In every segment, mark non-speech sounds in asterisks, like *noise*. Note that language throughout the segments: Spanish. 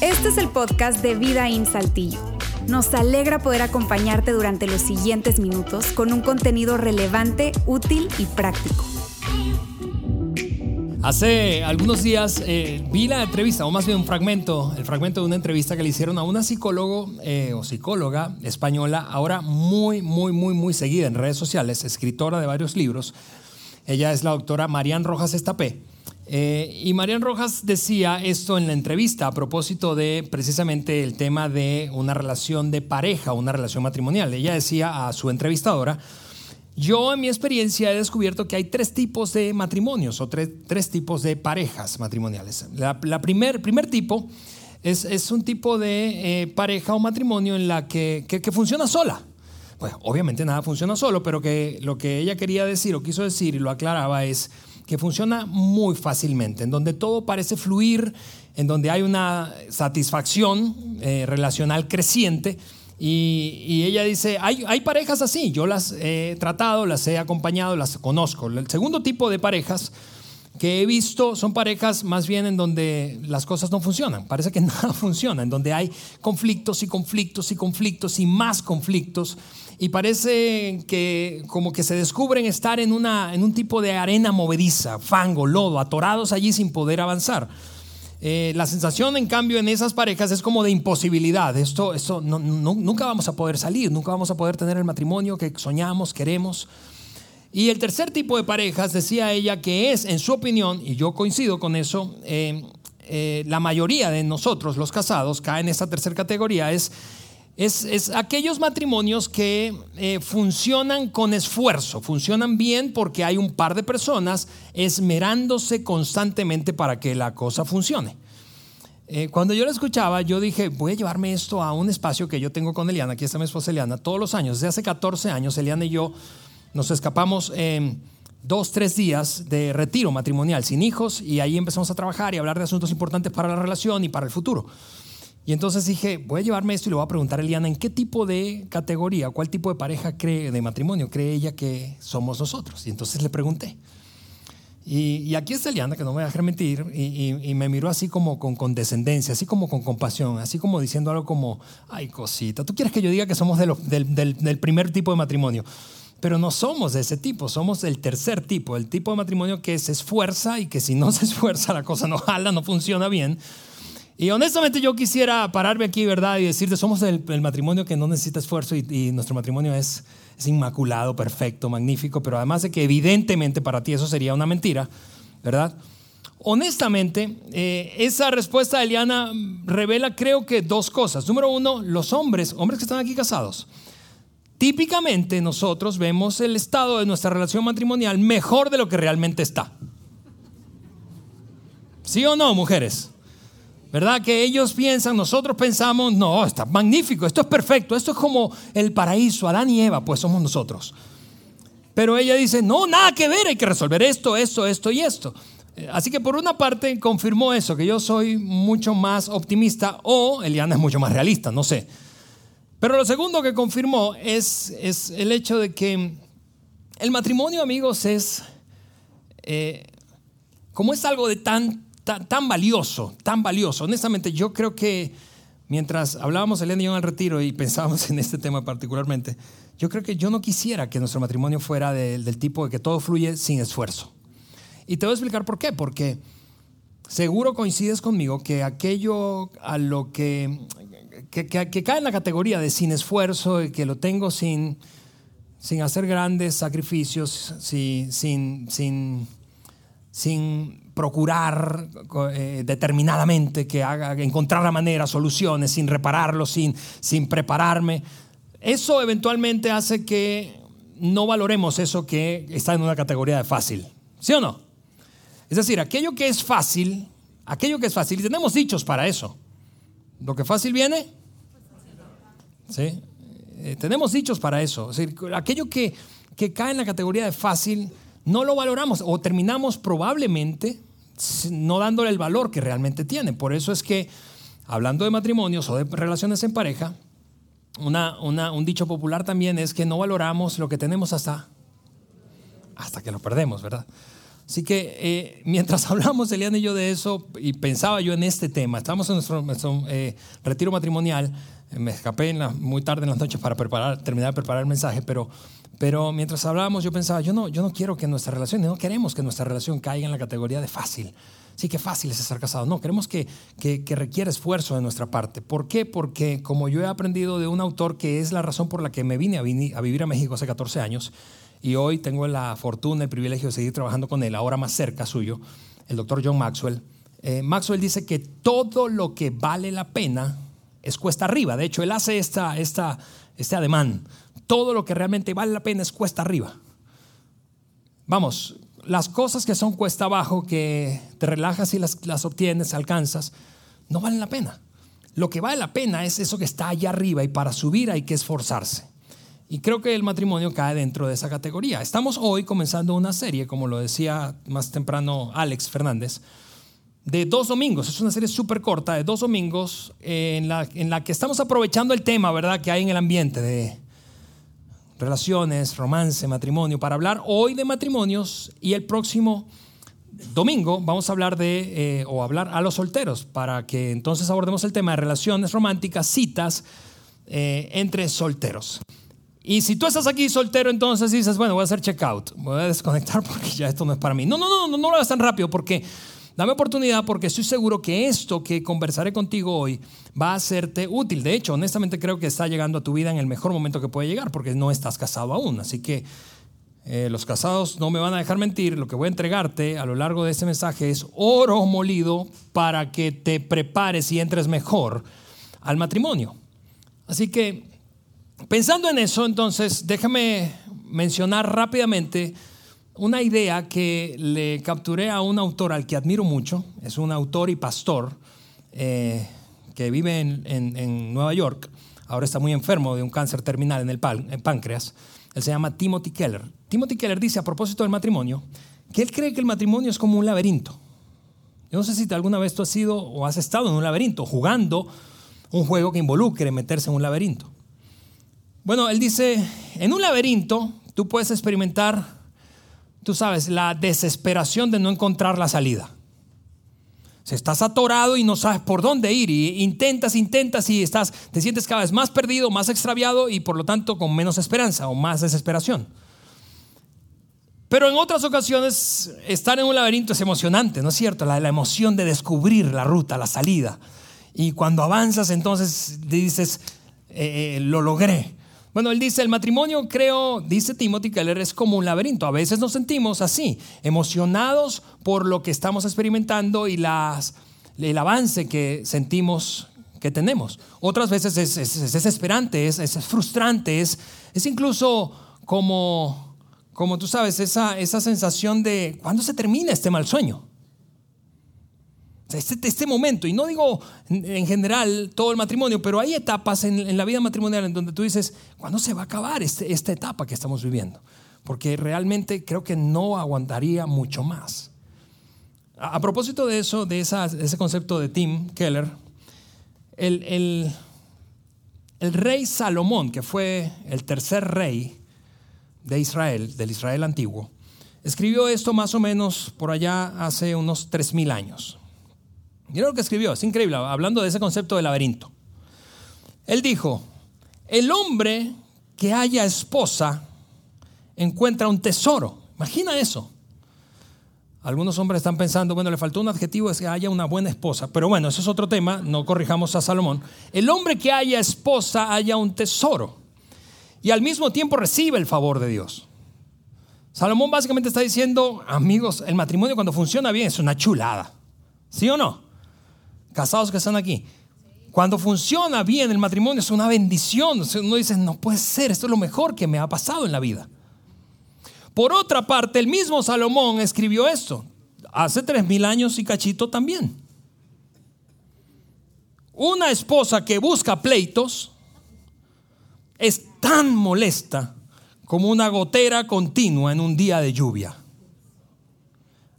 Este es el podcast de Vida en Saltillo. Nos alegra poder acompañarte durante los siguientes minutos con un contenido relevante, útil y práctico. Hace algunos días eh, vi la entrevista, o más bien un fragmento, el fragmento de una entrevista que le hicieron a una psicólogo eh, o psicóloga española, ahora muy, muy, muy, muy seguida en redes sociales, escritora de varios libros. Ella es la doctora Marian Rojas Estapé. Eh, y Marian Rojas decía esto en la entrevista a propósito de precisamente el tema de una relación de pareja, una relación matrimonial. Ella decía a su entrevistadora, yo en mi experiencia he descubierto que hay tres tipos de matrimonios o tres, tipos de parejas matrimoniales. La, primer, primer tipo es, un tipo de eh, pareja o matrimonio en la que, que, funciona sola. Bueno, obviamente nada funciona solo, pero que lo que ella quería decir o quiso decir y lo aclaraba es que funciona muy fácilmente, en donde todo parece fluir, en donde hay una satisfacción eh, relacional creciente y, ella dice, hay, hay, parejas así, yo las he tratado, las he acompañado, las conozco. El segundo tipo de parejas que he visto son parejas más bien en donde las cosas no funcionan, parece que *laughs* nada funciona, en donde hay conflictos y conflictos y conflictos y más conflictos y parece que como que se descubren estar en, una, en un tipo de arena movediza, fango, lodo, atorados allí sin poder avanzar. Eh, la sensación, en cambio, en esas parejas es como de imposibilidad. Esto, esto nunca vamos a poder salir, nunca vamos a poder tener el matrimonio que soñamos, queremos. Y el tercer tipo de parejas, decía ella, que es, en su opinión, y yo coincido con eso, eh, eh, la mayoría de nosotros, los casados, caen en esta tercera categoría, es es, aquellos matrimonios que eh, funcionan con esfuerzo, funcionan bien porque hay un par de personas esmerándose constantemente para que la cosa funcione. Eh, cuando yo lo escuchaba, yo dije, voy a llevarme esto a un espacio que yo tengo con Eliana, aquí está mi esposa Eliana, todos los años, desde hace 14 años, Eliana y yo nos escapamos dos, tres días de retiro matrimonial sin hijos y ahí empezamos a trabajar y hablar de asuntos importantes para la relación y para el futuro. Y entonces dije, voy a llevarme esto y le voy a preguntar a Eliana en qué tipo de categoría, cuál tipo de pareja cree, de matrimonio cree ella que somos nosotros. Y entonces le pregunté. Y, aquí está Eliana, que no me va a dejar mentir, y, me miró así como con condescendencia, así como con compasión, así como diciendo algo como, ay cosita, tú quieres que yo diga que somos del, del primer tipo de matrimonio. Pero no somos de ese tipo, somos del tercer tipo, el tipo de matrimonio que se esfuerza y que si no se esfuerza la cosa no jala, no funciona bien. Y honestamente yo quisiera pararme aquí, ¿verdad? Y decirte, somos el, matrimonio que no necesita esfuerzo y, nuestro matrimonio es, es, inmaculado, perfecto, magnífico, pero además de que evidentemente para ti eso sería una mentira, ¿verdad? Honestamente, eh, esa respuesta de Eliana revela creo que dos cosas. Número uno, los hombres, hombres que están aquí casados, típicamente nosotros vemos el estado de nuestra relación matrimonial mejor de lo que realmente está. ¿Sí o no, mujeres? ¿Verdad? Que ellos piensan, nosotros pensamos, no, está magnífico, esto es perfecto, esto es como el paraíso, Adán y Eva, pues somos nosotros. Pero ella dice, no, nada que ver, hay que resolver esto, esto, esto y esto. Así que por una parte confirmó eso, que yo soy mucho más optimista o Eliana es mucho más realista, no sé. Pero lo segundo que confirmó es, es el hecho de que el matrimonio, amigos, es, eh, como es algo de tan tan, valioso, tan valioso. Honestamente, yo creo que mientras hablábamos Elena y yo en el retiro y pensábamos *laughs* en este tema particularmente, yo creo que yo no quisiera que nuestro matrimonio fuera del tipo de que todo fluye sin esfuerzo. Y te voy a explicar por qué. Porque seguro coincides conmigo que aquello a lo que, que, cae en la categoría de sin esfuerzo y que lo tengo sin, sin hacer grandes sacrificios, sin, sin, sin, sin procurar eh, determinadamente que haga, encontrar la manera, soluciones, sin repararlo, sin, sin prepararme. Eso eventualmente hace que no valoremos eso que está en una categoría de fácil. ¿Sí o no? Es decir, aquello que es fácil, aquello que es fácil, y tenemos dichos para eso. Lo que fácil viene, ¿sí? Eh, tenemos dichos para eso. Es aquello que, que cae en la categoría de fácil, no lo valoramos o terminamos probablemente no dándole el valor que realmente tiene. Por eso es que, hablando de matrimonios o de relaciones en pareja, una, un dicho popular también es que no valoramos lo que tenemos hasta, hasta que lo perdemos, ¿verdad? Así que eh, *laughs* mientras hablamos Eliana y yo de eso, y pensaba yo en este tema, estábamos en nuestro, eh, retiro matrimonial, me escapé muy tarde en las noches para preparar, terminar de preparar el mensaje, pero, pero mientras hablábamos yo pensaba, yo no, yo no quiero que nuestra relación, no queremos que nuestra relación caiga en la categoría de fácil. Sí, que fácil es estar casado. No, queremos que, que, requiere esfuerzo de nuestra parte. ¿Por qué? Porque como yo he aprendido de un autor que es la razón por la que me vine a, a vivir a México hace 14 años, y hoy tengo la fortuna, el privilegio de seguir trabajando con él, ahora más cerca suyo, el doctor John Maxwell. Eh, Maxwell dice que todo lo que vale la pena es cuesta arriba. De hecho, él hace esta, esta, este ademán. Todo lo que realmente vale la pena es cuesta arriba. Vamos, las cosas que son cuesta abajo, que te relajas y las, las obtienes, alcanzas, no valen la pena. Lo que vale la pena es eso que está allá arriba y para subir hay que esforzarse. Y creo que el matrimonio cae dentro de esa categoría. Estamos hoy comenzando una serie, como lo decía más temprano Alex Fernández, de dos domingos. Es una serie súper corta, de dos domingos, en la, en la que estamos aprovechando el tema, ¿verdad?, que hay en el ambiente de relaciones, romance, matrimonio, para hablar hoy de matrimonios y el próximo domingo vamos a hablar de, eh, o hablar a los solteros, para que entonces abordemos el tema de relaciones románticas, citas eh, entre solteros. Y si tú estás aquí soltero, entonces dices, bueno, voy a hacer checkout, voy a desconectar *laughs* porque ya esto no es para mí. No, no, no, no, no lo hagas tan rápido porque dame oportunidad porque estoy seguro que esto que conversaré contigo hoy va a serte útil. De hecho, honestamente creo que está llegando a tu vida en el mejor momento que puede llegar porque no estás casado aún. Así que eh, los casados no me van a dejar mentir. Lo que voy a entregarte a lo largo de este mensaje es oro molido para que te prepares y entres mejor al matrimonio. Así que Pensando en eso, entonces, déjame mencionar rápidamente una idea que le capturé a un autor al que admiro mucho. Es un autor y pastor eh, que vive en, Nueva York. Ahora está muy enfermo de un cáncer terminal en el páncreas. Él se llama Timothy Keller. Timothy Keller dice a propósito del matrimonio que él cree que el matrimonio es como un laberinto. Yo no sé si alguna vez tú has sido o has estado en un laberinto jugando un juego que involucre meterse en un laberinto. Bueno, él dice, en un laberinto tú puedes experimentar, tú sabes, la desesperación de no encontrar la salida. Si estás atorado y no sabes por dónde ir y intentas, intentas y estás, te sientes cada vez más perdido, más extraviado y por lo tanto con menos esperanza o más desesperación. Pero en otras ocasiones estar en un laberinto es emocionante, ¿no es cierto? La, la emoción de descubrir la ruta, la salida. Y cuando avanzas entonces dices, eh, eh, lo logré. Bueno, él dice, el matrimonio, creo, dice Timothy Keller, es como un laberinto. A veces nos sentimos así, emocionados por lo que estamos experimentando y el avance que sentimos que tenemos. Otras veces es, desesperante, es, es, frustrante, es, es incluso como, como tú sabes, esa, esa sensación de, ¿cuándo se termina este mal sueño? Este, este, momento, y no digo en general todo el matrimonio, pero hay etapas en, la vida matrimonial en donde tú dices, ¿cuándo se va a acabar este, esta etapa que estamos viviendo? Porque realmente creo que no aguantaría mucho más. A, propósito de eso, de, ese concepto de Tim Keller, el, el, rey Salomón, que fue el tercer rey de Israel, del Israel antiguo, escribió esto más o menos por allá hace unos 3.000 años. Mira lo que escribió, es increíble, hablando de ese concepto de laberinto. Él dijo, el hombre que haya esposa encuentra un tesoro. Imagina eso. Algunos hombres están pensando, bueno, le faltó un adjetivo, es que haya una buena esposa. Pero bueno, eso es otro tema, no corrijamos a Salomón. El hombre que haya esposa haya un tesoro y al mismo tiempo recibe el favor de Dios. Salomón básicamente está diciendo, amigos, el matrimonio cuando funciona bien es una chulada. ¿Sí o no? Casados que están aquí. Cuando funciona bien el matrimonio es una bendición. Uno dice, no puede ser, esto es lo mejor que me ha pasado en la vida. Por otra parte, el mismo Salomón escribió esto hace tres mil años y cachito también. Una esposa que busca pleitos es tan molesta como una gotera continua en un día de lluvia.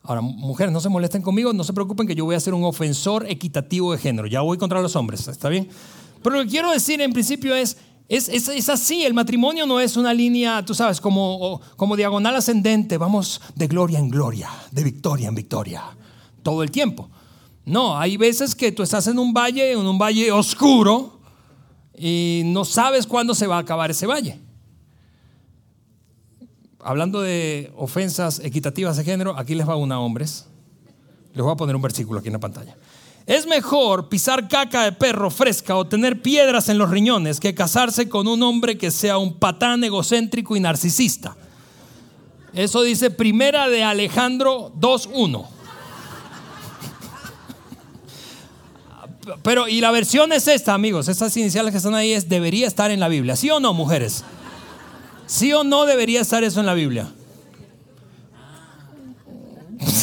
Ahora, mujeres, no se molesten conmigo, no se preocupen que yo voy a ser un ofensor equitativo de género. Ya voy contra los hombres, ¿está bien? Pero lo que quiero decir en principio es, Es, es, así, el matrimonio no es una línea, tú sabes, como, como diagonal ascendente, vamos de gloria en gloria, de victoria en victoria, todo el tiempo. No, hay veces que tú estás en un valle, en un valle oscuro, y no sabes cuándo se va a acabar ese valle. Hablando de ofensas equitativas de género, aquí les va una, hombres. Les voy a poner un versículo aquí en la pantalla. Es mejor pisar caca de perro fresca o tener piedras en los riñones que casarse con un hombre que sea un patán egocéntrico y narcisista. Eso dice Primera de Alejandro 2.1. Pero, y la versión es esta, amigos. Estas iniciales que están ahí es, debería estar en la Biblia. ¿Sí o no, mujeres? ¿Sí o no debería estar eso en la Biblia? *laughs*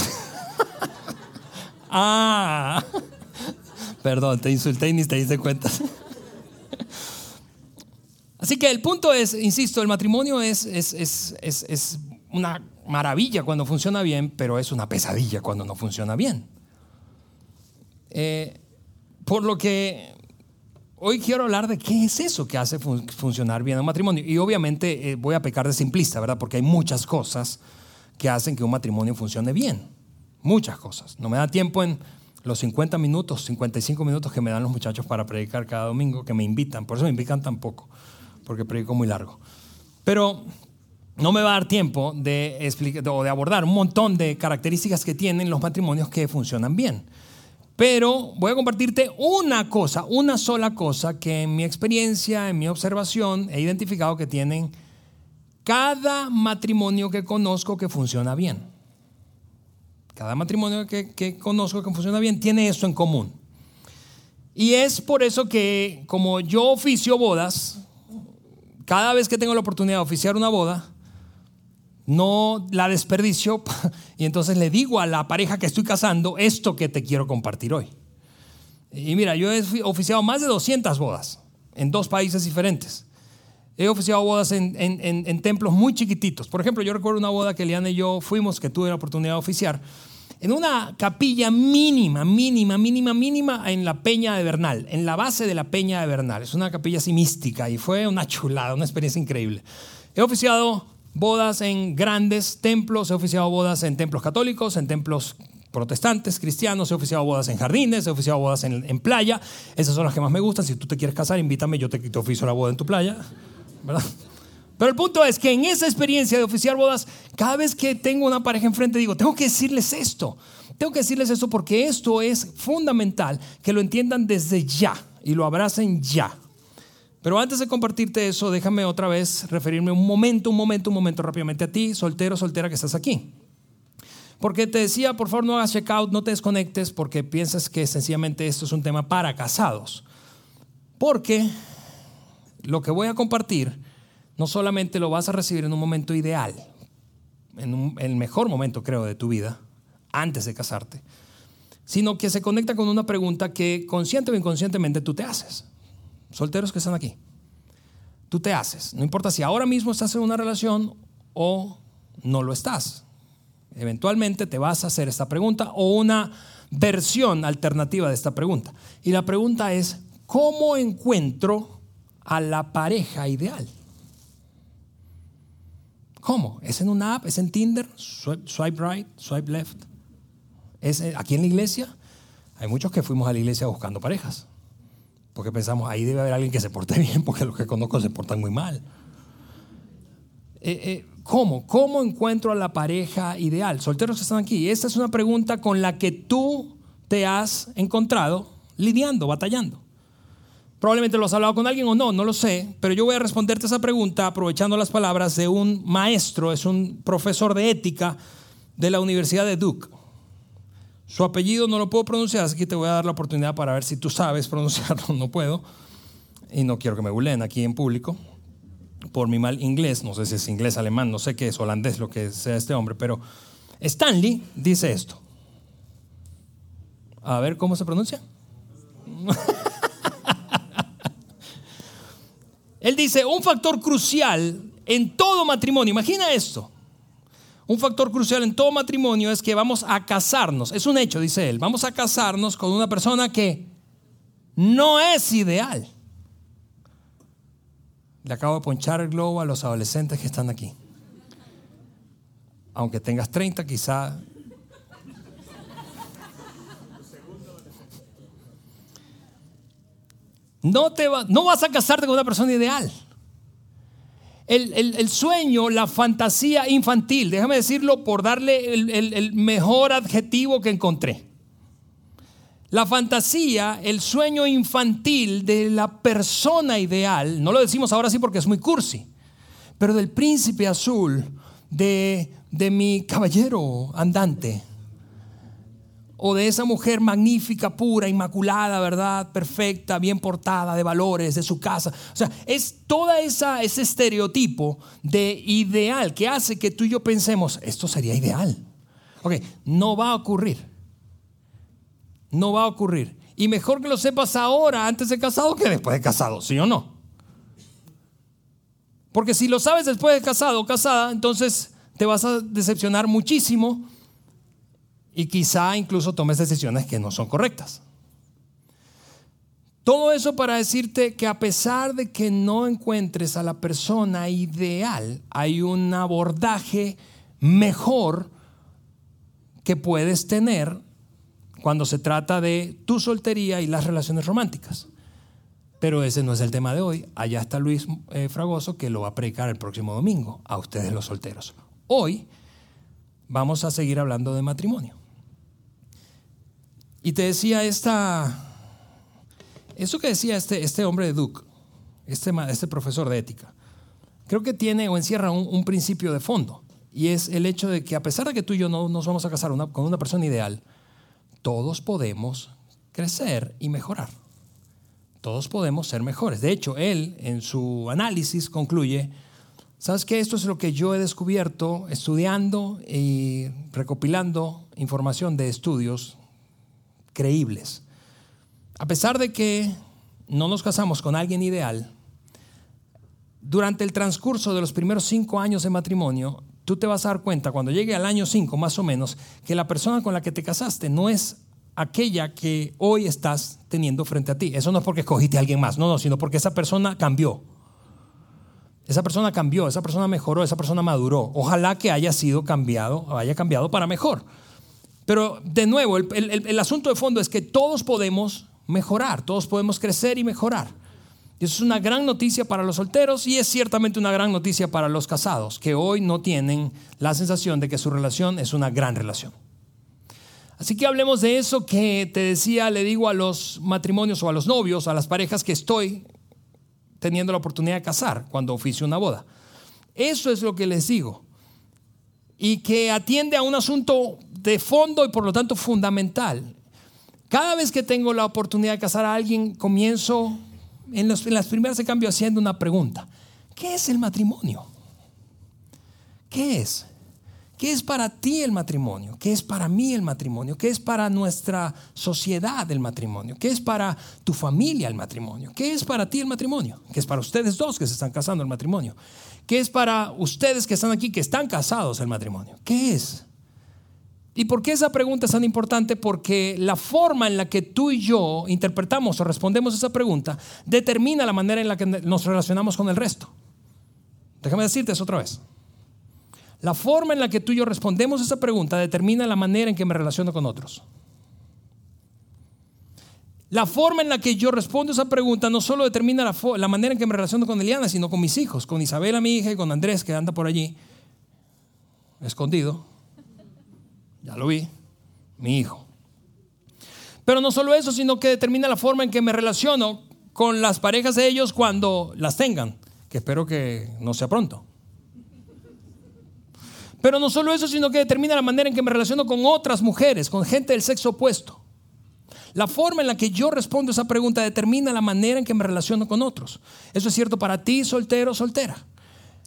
ah. Perdón, te insulté y ni te diste cuenta. Así que el punto es, insisto, el matrimonio es, es, una maravilla cuando funciona bien, pero es una pesadilla cuando no funciona bien. Eh, por lo que hoy quiero hablar de qué es eso que hace funcionar bien un matrimonio. Y obviamente eh, voy a pecar de simplista, ¿verdad? Porque hay muchas cosas que hacen que un matrimonio funcione bien. Muchas cosas. No me da tiempo en los 50 minutos, 55 minutos que me dan los muchachos para predicar cada domingo, que me invitan. Por eso me invitan tan poco, porque predico muy largo. Pero no me va a dar tiempo de, explicar, de abordar un montón de características que tienen los matrimonios que funcionan bien. Pero voy a compartirte una cosa, una sola cosa que en mi experiencia, en mi observación, he identificado que tienen cada matrimonio que conozco que funciona bien. Cada matrimonio que, conozco que funciona bien tiene eso en común. Y es por eso que como yo oficio bodas, cada vez que tengo la oportunidad de oficiar una boda, no la desperdicio *laughs* y entonces le digo a la pareja que estoy casando esto que te quiero compartir hoy. Y mira, yo he oficiado más de 200 bodas en dos países diferentes. He oficiado bodas en, en, templos muy chiquititos. Por ejemplo, yo recuerdo una boda que Eliana y yo fuimos, que tuve la oportunidad de oficiar, en una capilla mínima, mínima, mínima, mínima en la Peña de Bernal, en la base de la Peña de Bernal. Es una capilla así mística y fue una chulada, una experiencia increíble. He oficiado bodas en grandes templos, he oficiado bodas en templos católicos, en templos protestantes, cristianos, he oficiado bodas en jardines, he oficiado bodas en, playa. Esas son las que más me gustan. Si tú te quieres casar, invítame, yo te, te oficio la boda en tu playa. Pero el punto es que en esa experiencia de oficiar bodas, cada vez que tengo una pareja enfrente, digo, tengo que decirles esto. Tengo que decirles esto porque esto es fundamental, que lo entiendan desde ya y lo abracen ya. Pero antes de compartirte eso, déjame otra vez referirme un momento, un momento, un momento rápidamente a ti, soltero, soltera que estás aquí. Porque te decía, por favor, no hagas checkout, no te desconectes porque piensas que sencillamente esto es un tema para casados. Porque lo que voy a compartir no solamente lo vas a recibir en un momento ideal, en, el mejor momento creo de tu vida, antes de casarte, sino que se conecta con una pregunta que consciente o inconscientemente tú te haces. Solteros que están aquí, tú te haces. No importa si ahora mismo estás en una relación o no lo estás. Eventualmente te vas a hacer esta pregunta o una versión alternativa de esta pregunta. Y la pregunta es, ¿cómo encuentro a la pareja ideal? ¿Cómo? ¿Es en una app? ¿Es en Tinder? Swipe right, swipe left. ¿Es aquí en la iglesia? Hay muchos que fuimos a la iglesia buscando parejas. Porque pensamos, ahí debe haber alguien que se porte *laughs* bien, porque los que conozco se portan muy mal. Eh, eh, ¿Cómo? ¿Cómo encuentro a la pareja ideal? Solteros que están aquí. Esta es una pregunta con la que tú te has encontrado lidiando, batallando. Probablemente lo has hablado con alguien o no, no lo sé, pero yo voy a responderte esa pregunta aprovechando las palabras de un maestro, es un profesor de ética de la Universidad de Duke. Su apellido no lo puedo pronunciar, así que te voy a dar la oportunidad para ver si tú sabes *laughs* pronunciarlo, no puedo. Y no quiero que me bulen aquí en público por mi mal inglés, no sé si es inglés, alemán, no sé qué es, holandés, lo que sea este hombre, pero Stanley dice esto. A ver cómo se pronuncia. *laughs* Él dice, un factor crucial en todo matrimonio, imagina esto, un factor crucial en todo matrimonio es que vamos a casarnos, es un hecho, dice él, vamos a casarnos con una persona que no es ideal. Le acabo de ponchar el globo a los adolescentes que están aquí. Aunque tengas 30, quizá... No, te no vas a casarte con una persona ideal. El, sueño, la fantasía infantil, déjame decirlo por darle el, mejor adjetivo que encontré. La fantasía, el sueño infantil de la persona ideal, no lo decimos ahora sí porque es muy cursi, pero del príncipe azul, de, de mi caballero andante, o de esa mujer magnífica, pura, inmaculada, ¿verdad? Perfecta, bien portada, de valores, de su casa. O sea, es toda esa ese estereotipo de ideal que hace que tú y yo pensemos, esto sería ideal. Ok, no va a ocurrir. No va a ocurrir. Y mejor que lo sepas ahora, antes de casado, que después de casado, ¿sí o no? Porque si lo sabes después de casado o casada, entonces te vas a decepcionar muchísimo y quizá incluso tomes decisiones que no son correctas. Todo eso para decirte que a pesar de que no encuentres a la persona ideal, hay un abordaje mejor que puedes tener cuando se trata de tu soltería y las relaciones románticas. Pero ese no es el tema de hoy. Allá está Luis eh, Fragoso que lo va a predicar el próximo domingo a ustedes los solteros. Hoy vamos a seguir hablando de matrimonio. Y te decía esta, eso que decía este, este hombre de Duke, este, este profesor de ética, creo que tiene o encierra un, principio de fondo. Y es el hecho de que a pesar de que tú y yo no nos vamos a casar con una persona ideal, todos podemos crecer y mejorar. Todos podemos ser mejores. De hecho, él en su análisis concluye, ¿sabes qué? Esto es lo que yo he descubierto estudiando y recopilando información de estudios creíbles. A pesar de que no nos casamos con alguien ideal, durante el transcurso de los primeros cinco años de matrimonio, tú te vas a dar cuenta, cuando llegue al año cinco más o menos, que la persona con la que te casaste no es aquella que hoy estás teniendo frente a ti. Eso no es porque escogiste a alguien más, no, no, sino porque esa persona cambió. Esa persona cambió, esa persona mejoró, esa persona maduró. Ojalá que haya sido cambiado, haya cambiado para mejor. Pero de nuevo, el, asunto de fondo es que todos podemos mejorar, todos podemos crecer y mejorar. Y eso es una gran noticia para los solteros y es ciertamente una gran noticia para los casados, que hoy no tienen la sensación de que su relación es una gran relación. Así que hablemos de eso que te decía, le digo a los matrimonios o a los novios, a las parejas que estoy teniendo la oportunidad de casar cuando oficio una boda. Eso es lo que les digo. Y que atiende a un asunto de fondo y por lo tanto fundamental. Cada vez que tengo la oportunidad de casar a alguien, comienzo en, las primeras de cambio haciendo una pregunta. ¿Qué es el matrimonio? ¿Qué es? ¿Qué es para ti el matrimonio? ¿Qué es para mí el matrimonio? ¿Qué es para nuestra sociedad el matrimonio? ¿Qué es para tu familia el matrimonio? ¿Qué es para ti el matrimonio? ¿Qué es para ustedes dos que se están casando el matrimonio? ¿Qué es para ustedes que están aquí que están casados el matrimonio? ¿Qué es? ¿Y por qué esa pregunta es tan importante? Porque la forma en la que tú y yo interpretamos o respondemos esa pregunta determina la manera en la que nos relacionamos con el resto. Déjame decirte eso otra vez. La forma en la que tú y yo respondemos esa pregunta determina la manera en que me relaciono con otros. La forma en la que yo respondo esa pregunta no solo determina la, la manera en que me relaciono con Eliana, sino con mis hijos, con Isabela, mi hija, y con Andrés, que anda por allí, escondido ya lo vi, mi hijo. Pero no solo eso, sino que determina la forma en que me relaciono con las parejas de ellos cuando las tengan, que espero que no sea pronto. Pero no solo eso, sino que determina la manera en que me relaciono con otras mujeres, con gente del sexo opuesto. La forma en la que yo respondo esa pregunta determina la manera en que me relaciono con otros. Eso es cierto para ti, soltero soltera.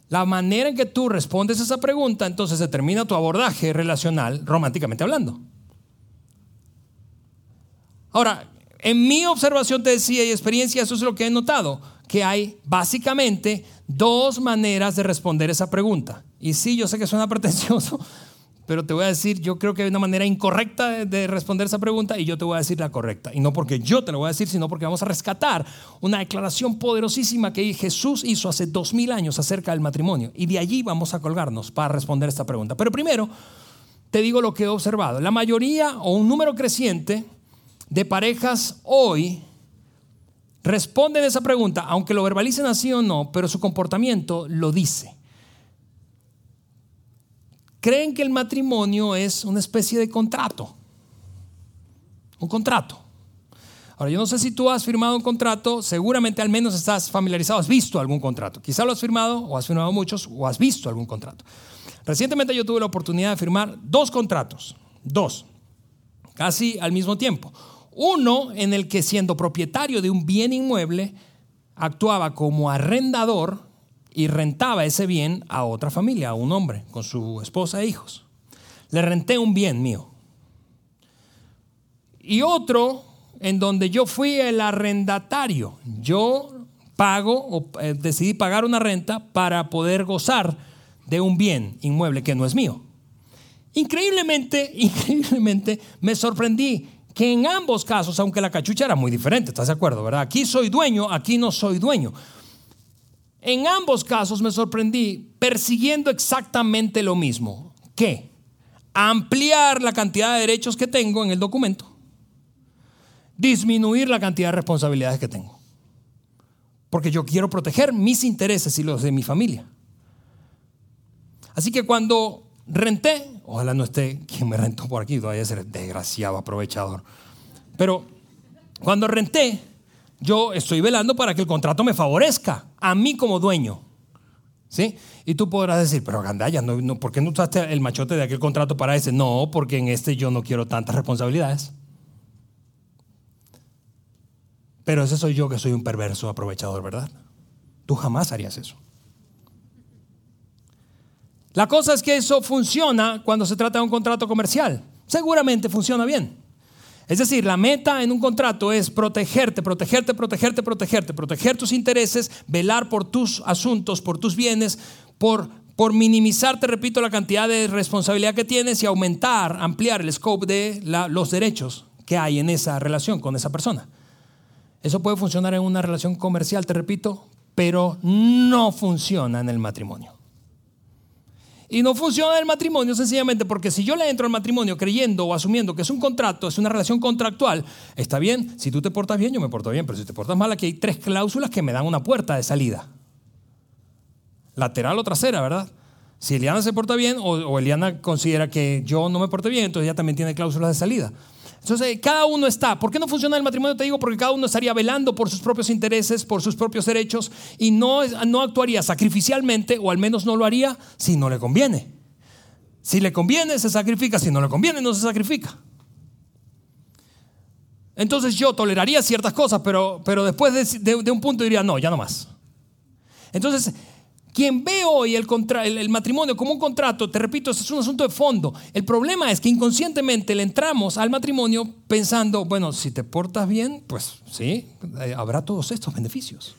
La manera en que tú respondes a esa pregunta, entonces determina tu abordaje relacional románticamente hablando. Ahora, en mi observación te decía y experiencia, eso es lo que he notado, que hay básicamente dos maneras de responder esa pregunta. Y sí, yo sé que suena *laughs* pretencioso, pero te voy a decir, yo creo que hay una manera incorrecta de, responder esa pregunta y yo te voy a decir la correcta. Y no porque yo te lo voy a decir, sino porque vamos a rescatar una declaración poderosísima que Jesús hizo hace dos mil años acerca del matrimonio. Y de allí vamos a colgarnos para responder esta pregunta. Pero primero, te digo lo que he observado. La mayoría o un número creciente de parejas hoy responden esa pregunta, aunque lo verbalicen así o no, pero su comportamiento lo dice creen que el matrimonio es una especie de contrato. Un contrato. Ahora, yo no sé si tú has firmado un contrato, seguramente al menos estás familiarizado, has visto algún contrato. Quizá lo has firmado, o has firmado muchos, o has visto algún contrato. Recientemente yo tuve la oportunidad de firmar dos contratos, dos, casi al mismo tiempo. Uno en el que siendo propietario de un bien inmueble, actuaba como arrendador y rentaba ese bien a otra familia, a un hombre, con su esposa e hijos. Le renté un bien mío. Y otro en donde yo fui el arrendatario. Yo pago o eh, decidí pagar una renta para poder gozar de un bien inmueble que no es mío. Increíblemente, *laughs* increíblemente me sorprendí que en ambos casos, aunque la cachucha era muy diferente, ¿estás de acuerdo, verdad? Aquí soy dueño, aquí no soy dueño. En ambos casos me sorprendí persiguiendo exactamente lo mismo. ¿Qué? Ampliar la cantidad de derechos que tengo en el documento. Disminuir la cantidad de responsabilidades que tengo. Porque yo quiero proteger mis intereses y los de mi familia. Así que cuando renté, ojalá no esté quien me rentó por aquí, todavía ser desgraciado aprovechador. Pero cuando renté, yo estoy velando para que el contrato me favorezca a mí como dueño. ¿Sí? Y tú podrás decir, pero Gandaya, no, ¿por qué no usaste el machote de aquel contrato para ese? No, porque en este yo no quiero tantas responsabilidades. Pero ese soy yo que soy un perverso aprovechador, ¿verdad? Tú jamás harías eso. La cosa es que eso funciona cuando se trata de un contrato comercial. Seguramente funciona bien. Es decir, la meta en un contrato es protegerte, protegerte, protegerte, protegerte, proteger tus intereses, velar por tus asuntos, por tus bienes, por, minimizar, te repito, la cantidad de responsabilidad que tienes y aumentar, ampliar el scope de los derechos que hay en esa relación con esa persona. Eso puede funcionar en una relación comercial, te repito, pero no funciona en el matrimonio. Y no funciona el matrimonio sencillamente porque si yo le entro al matrimonio creyendo o asumiendo que es un contrato, es una relación contractual, está bien, si tú te portas bien, yo me porto bien, pero si te portas mal, aquí hay tres cláusulas que me dan una puerta de salida. Lateral o trasera, ¿verdad? Si Eliana se porta bien o, Eliana considera que yo no me porto bien, entonces ella también tiene cláusulas de salida. Entonces, cada uno está. ¿Por qué no funciona el matrimonio? Te digo, porque cada uno estaría velando por sus propios intereses, por sus propios derechos, y no, no actuaría sacrificialmente, o al menos no lo haría si no le conviene. Si le conviene, se sacrifica. Si no le conviene, no se sacrifica. Entonces yo toleraría ciertas cosas, pero, pero después de, de un punto diría, no, ya no más. Entonces, quien ve hoy el, matrimonio como un contrato, te repito, es un asunto de fondo. El problema es que inconscientemente le entramos al matrimonio pensando, bueno, si te portas bien, pues sí, eh, habrá todos estos beneficios.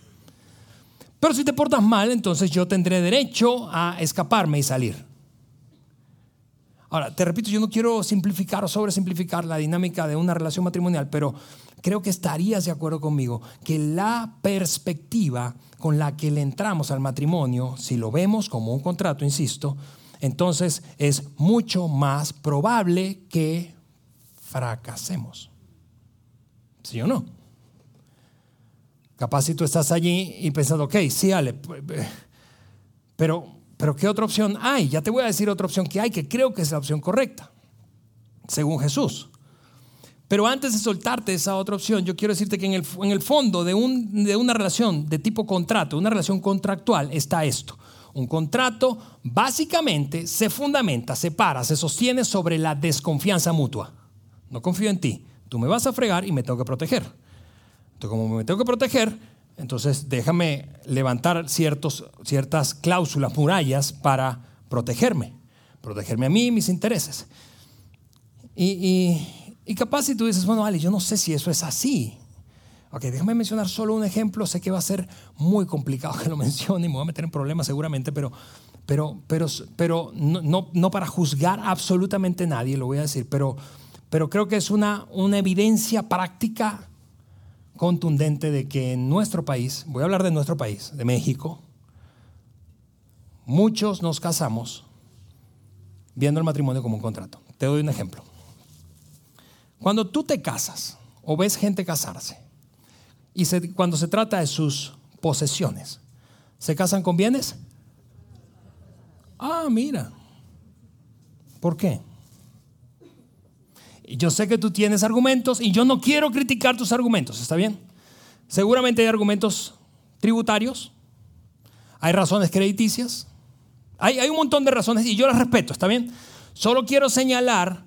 Pero si te portas mal, entonces yo tendré derecho a escaparme y salir. Ahora, te repito, yo no quiero simplificar o sobresimplificar la dinámica de una relación matrimonial, pero creo que estarías de acuerdo conmigo que la perspectiva con la que le entramos al matrimonio, si lo vemos como un contrato, insisto, entonces es mucho más probable que fracasemos. ¿Sí o no? Capaz si tú estás allí y pensando, ok, sí, Ale, pero, pero ¿qué otra opción hay? Ya te voy a decir otra opción que hay, que creo que es la opción correcta, según Jesús. Pero antes de soltarte esa otra opción, yo quiero decirte que en el, en el fondo de, un, de una relación de tipo contrato, una relación contractual, está esto. Un contrato básicamente se fundamenta, se para, se sostiene sobre la desconfianza mutua. No confío en ti. Tú me vas a fregar y me tengo que proteger. Entonces, como me tengo que proteger, entonces déjame levantar ciertos, ciertas cláusulas, murallas para protegerme. Protegerme a mí y mis intereses. y, y capaz si tú dices, bueno, Ale, yo no sé si eso es así. Ok, déjame mencionar solo un ejemplo. Sé que va a ser muy complicado que lo *laughs* mencione y me voy a meter en problemas seguramente, pero, pero, pero, pero no, no, para juzgar absolutamente nadie, lo voy a decir, pero, pero creo que es una, una evidencia práctica contundente de que en nuestro país, voy a hablar de nuestro país, de México, muchos nos casamos viendo el matrimonio como un contrato. Te doy un ejemplo. Cuando tú te casas o ves gente casarse, y cuando se trata de sus posesiones, ¿se casan con bienes? Ah, mira. ¿Por qué? Yo sé que tú tienes argumentos y yo no quiero criticar tus argumentos, ¿está bien? Seguramente hay argumentos tributarios, hay razones crediticias, hay, hay un montón de razones y yo las respeto, ¿está bien? Solo quiero señalar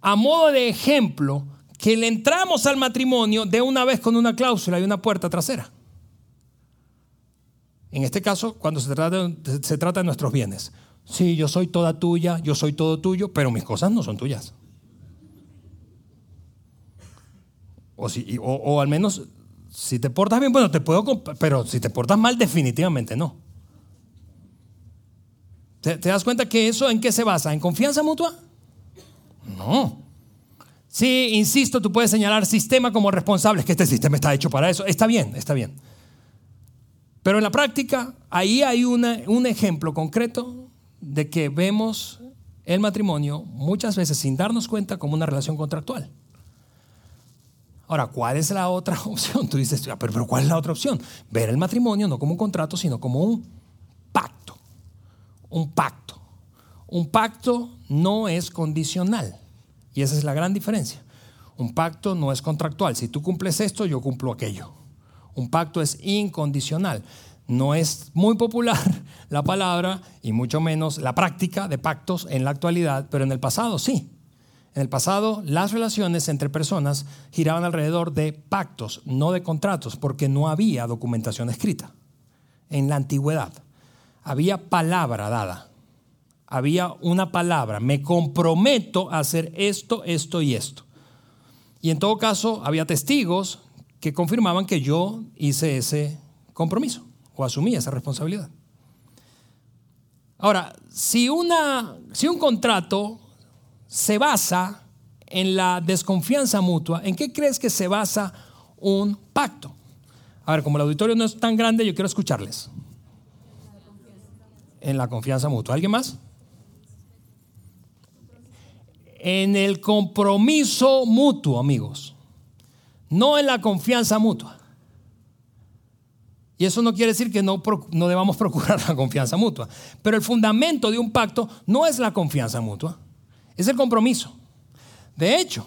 a modo de ejemplo que le entramos al matrimonio de una vez con una cláusula y una puerta trasera. En este caso, cuando se trata, se trata de nuestros bienes. Sí, yo soy toda tuya, yo soy todo tuyo, pero mis cosas no son tuyas. O, o, al menos, si te portas bien, bueno, te puedo, pero si te portas mal, definitivamente no. ¿Te, ¿Te, das cuenta que eso en qué se basa? ¿En confianza mutua? No. Sí, insisto, tú puedes señalar sistema como responsable, es que este sistema está hecho para eso. Está bien, está bien. Pero en la práctica, ahí hay un ejemplo concreto de que vemos el matrimonio muchas veces sin darnos cuenta como una relación contractual. Ahora, ¿cuál es la otra *laughs* opción? Tú dices, ah, pero, pero ¿cuál es la otra opción? Ver el matrimonio no como un contrato, sino como un pacto. Un pacto. Un pacto no es condicional. Y esa es la gran diferencia. Un pacto no es contractual. Si tú cumples esto, yo cumplo aquello. Un pacto es incondicional. No es muy popular *laughs* la palabra y mucho menos la práctica de pactos en la actualidad, pero en el pasado sí. En el pasado las relaciones entre personas giraban alrededor de pactos, no de contratos, porque no había documentación escrita. En la antigüedad había palabra dada. Había una palabra, me comprometo a hacer esto, esto y esto. Y en todo caso había testigos que confirmaban que yo hice ese compromiso o asumí esa responsabilidad. Ahora, si, una, si un contrato se basa en la desconfianza mutua, ¿en qué crees que se basa un pacto? A ver, como el auditorio no es tan grande, yo quiero escucharles. En la confianza mutua. ¿Alguien más? En el compromiso mutuo, amigos. No en la confianza mutua. Y eso no quiere decir que no, debamos *laughs* procurar la confianza mutua. Pero el fundamento de un pacto no es la confianza mutua, es el compromiso. De hecho,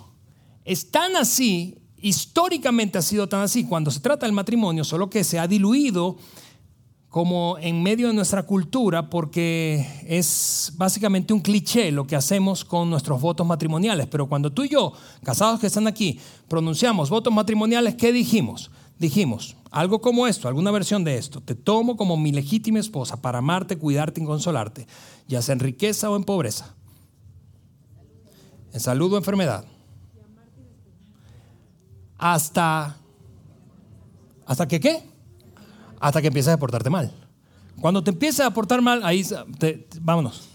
es tan así, históricamente ha sido tan así, cuando se trata del matrimonio, solo que se ha diluido como en medio de nuestra cultura porque es básicamente un cliché lo que hacemos con nuestros votos matrimoniales. Pero cuando tú y yo, casados que están aquí, pronunciamos votos matrimoniales, ¿qué dijimos? dijimos algo como esto, alguna versión de esto, te tomo como mi legítima esposa para amarte, cuidarte y consolarte, ya sea en riqueza o en pobreza, en salud o enfermedad, hasta, hasta que qué, hasta que empiezas a portarte mal. Cuando te empiezas a portar mal, ahí, vámonos.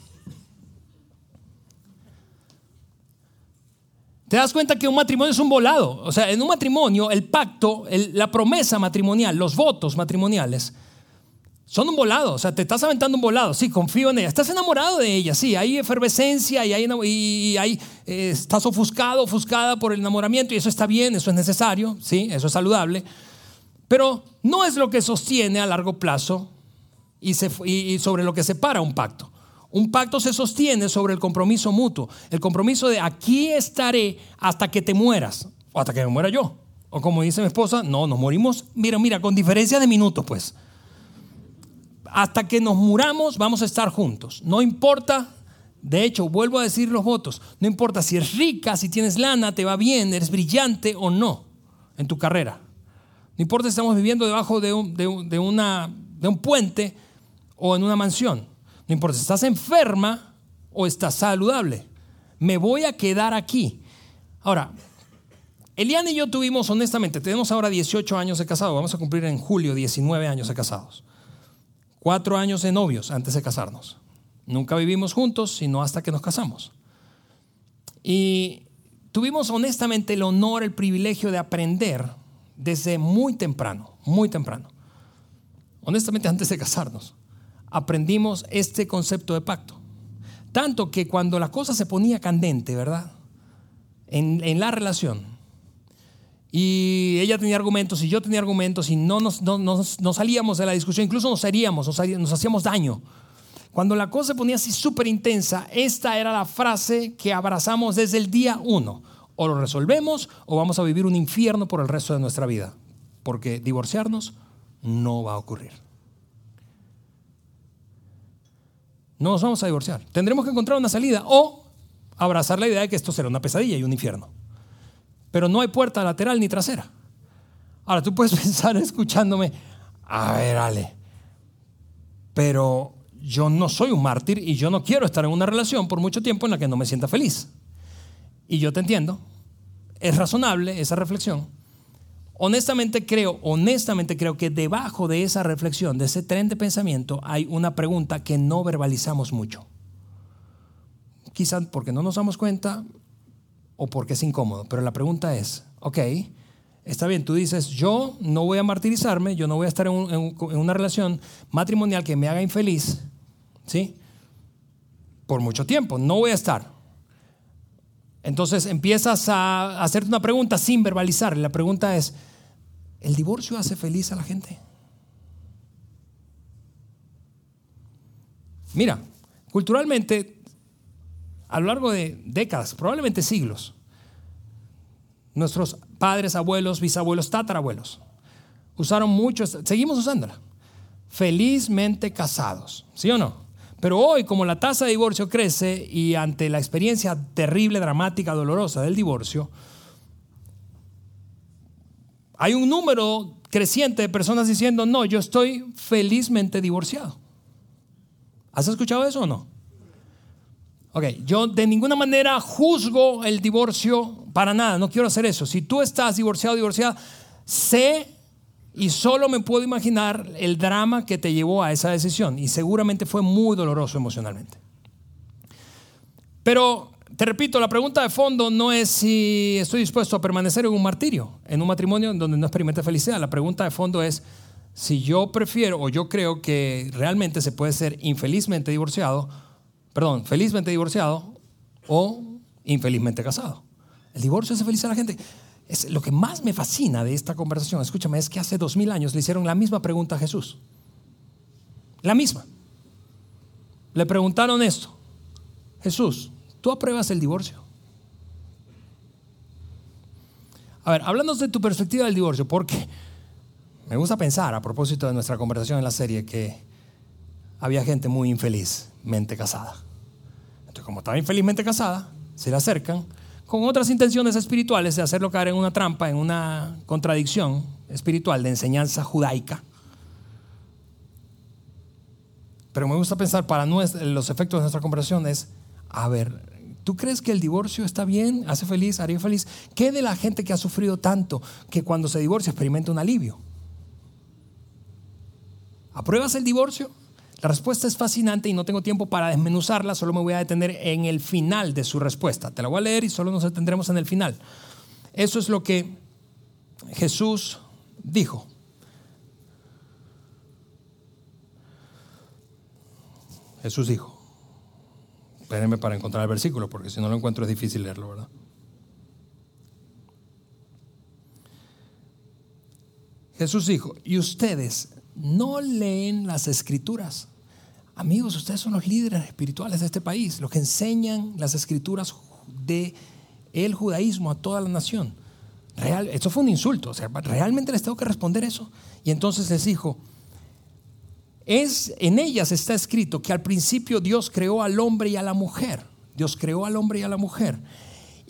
Te das cuenta que un matrimonio es un volado. O sea, en un matrimonio, el pacto, la promesa matrimonial, los votos matrimoniales, son un volado. O sea, te estás aventando un volado. Sí, confío en ella. Estás enamorado de ella. Sí, hay efervescencia y, hay, y hay, eh, estás ofuscado, ofuscada por el enamoramiento. Y eso está bien, eso es necesario. Sí, eso es saludable. Pero no es lo que sostiene a largo plazo y, sobre lo que separa un pacto. Un pacto se sostiene sobre el compromiso mutuo, el compromiso de aquí estaré hasta que te mueras o hasta que me muera yo. O como dice mi esposa, no, nos morimos, mira, mira, con diferencia de minutos, pues. Hasta que nos muramos vamos a estar juntos. No importa, de hecho, vuelvo a decir los votos, no importa si eres rica, si tienes lana, te va bien, eres brillante o no en tu carrera. No importa si estamos viviendo debajo de un, de una, de un puente o en una mansión. No importa si estás enferma o estás saludable. Me voy a quedar aquí. Ahora, Eliana y yo tuvimos, honestamente, tenemos ahora 18 años de casados. Vamos a cumplir en julio 19 años de casados. Cuatro años de novios antes de casarnos. Nunca vivimos juntos, sino hasta que nos casamos. Y tuvimos honestamente el honor, el privilegio de aprender desde muy temprano, muy temprano. Honestamente, *laughs* antes de casarnos, aprendimos este concepto de pacto. Tanto que cuando la cosa se ponía candente, ¿verdad? En, la relación, y ella tenía argumentos y yo tenía argumentos y no nos, no, salíamos de la discusión, incluso nos heríamos, nos, hacíamos daño. Cuando la cosa se ponía así súper intensa, esta era la frase que abrazamos desde el día uno. O lo resolvemos o vamos a vivir un infierno por el resto de nuestra vida. Porque divorciarnos no va a ocurrir. No nos vamos a divorciar. Tendremos que encontrar una salida o abrazar la idea de que esto será una pesadilla y un infierno. Pero no hay puerta lateral ni trasera. Ahora tú puedes *laughs* pensar escuchándome, a ver, Ale, pero yo no soy un mártir y yo no quiero estar en una relación por mucho tiempo en la que no me sienta feliz. Y yo te entiendo, es razonable esa reflexión. Honestamente creo, honestamente creo que debajo de esa reflexión, de ese tren de pensamiento, hay una pregunta que no verbalizamos mucho. Quizás porque no nos damos cuenta o porque es incómodo, pero la pregunta es, ok, está bien, tú dices, yo no voy a martirizarme, yo no voy a estar en, en una relación matrimonial que me haga infeliz, ¿sí? Por mucho tiempo, no voy a estar. Entonces empiezas a hacerte una pregunta sin verbalizar. La pregunta es, ¿el divorcio hace feliz a la gente? Mira, culturalmente, a lo largo de décadas, probablemente siglos, nuestros padres, abuelos, bisabuelos, tatarabuelos, usaron mucho, seguimos usándola, felizmente casados, ¿sí o no? Pero hoy, como la tasa de divorcio crece y ante la experiencia terrible, dramática, dolorosa del divorcio, hay un número creciente de personas diciendo, no, yo estoy felizmente divorciado. ¿Has escuchado eso o no? Ok, yo de ninguna manera juzgo el divorcio para nada, no quiero hacer eso. Si tú estás divorciado, divorciada, sé y solo me puedo imaginar el drama que te llevó a esa decisión. Y seguramente fue muy doloroso emocionalmente. Pero, te repito, la pregunta de fondo no es si estoy dispuesto a permanecer en un martirio, en un matrimonio donde no experimente felicidad. La pregunta de fondo es si yo prefiero o yo creo que realmente se puede ser infelizmente divorciado, perdón, felizmente divorciado o infelizmente casado. El divorcio hace feliz a la gente es lo que más me fascina de esta conversación, escúchame, es que hace dos mil años le hicieron la misma pregunta a Jesús. La misma. Le preguntaron esto. Jesús, ¿tú apruebas el divorcio? A ver, hablando de tu perspectiva del divorcio, porque me gusta pensar, a propósito de nuestra conversación en la serie, que había gente muy infelizmente casada. Entonces, como estaba infelizmente casada, se le acercan con otras intenciones espirituales de hacerlo caer en una trampa, en una contradicción espiritual de enseñanza judaica. Pero me gusta pensar para los efectos de nuestra conversación es, a ver, ¿tú crees que el divorcio está bien, hace feliz, haría feliz? ¿Qué de la gente que ha sufrido tanto que cuando se divorcia experimenta un alivio? ¿Apruebas el divorcio? La respuesta es fascinante y no tengo tiempo para desmenuzarla, solo me voy a detener en el final de su respuesta. Te la voy a leer y solo nos detendremos en el final. Eso es lo que Jesús dijo. Jesús dijo. Espérenme para encontrar el versículo, porque si no lo encuentro es difícil leerlo, ¿verdad? Jesús dijo, y ustedes no leen las escrituras. Amigos, ustedes son los líderes espirituales de este país, los que enseñan las escrituras de el judaísmo a toda la nación. Real, esto fue un insulto, o sea, realmente les tengo que responder eso. Y entonces les dijo, es en ellas está escrito que al principio Dios creó al hombre y a la mujer. Dios creó al hombre y a la mujer